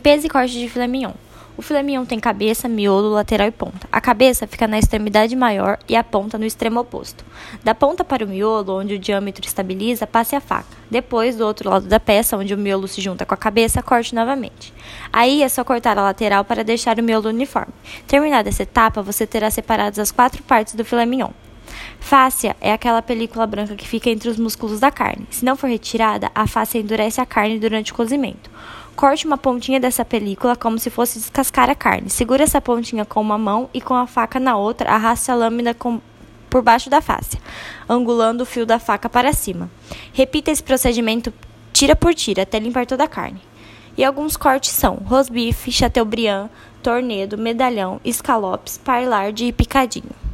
Limpeza e corte de filé mignon. O filé mignon tem cabeça, miolo, lateral e ponta. A cabeça fica na extremidade maior e a ponta no extremo oposto. Da ponta para o miolo, onde o diâmetro estabiliza, passe a faca. Depois, do outro lado da peça, onde o miolo se junta com a cabeça, corte novamente. Aí é só cortar a lateral para deixar o miolo uniforme. Terminada essa etapa, você terá separadas as quatro partes do filé mignon. Fáscia é aquela película branca que fica entre os músculos da carne. Se não for retirada, a fáscia endurece a carne durante o cozimento. Corte uma pontinha dessa película como se fosse descascar a carne. Segure essa pontinha com uma mão e com a faca na outra, arraste a lâmina com, por baixo da fáscia, angulando o fio da faca para cima. Repita esse procedimento tira por tira até limpar toda a carne. E alguns cortes são rosbife, chateaubriand, tornedo, medalhão, escalopes, parlarde e picadinho.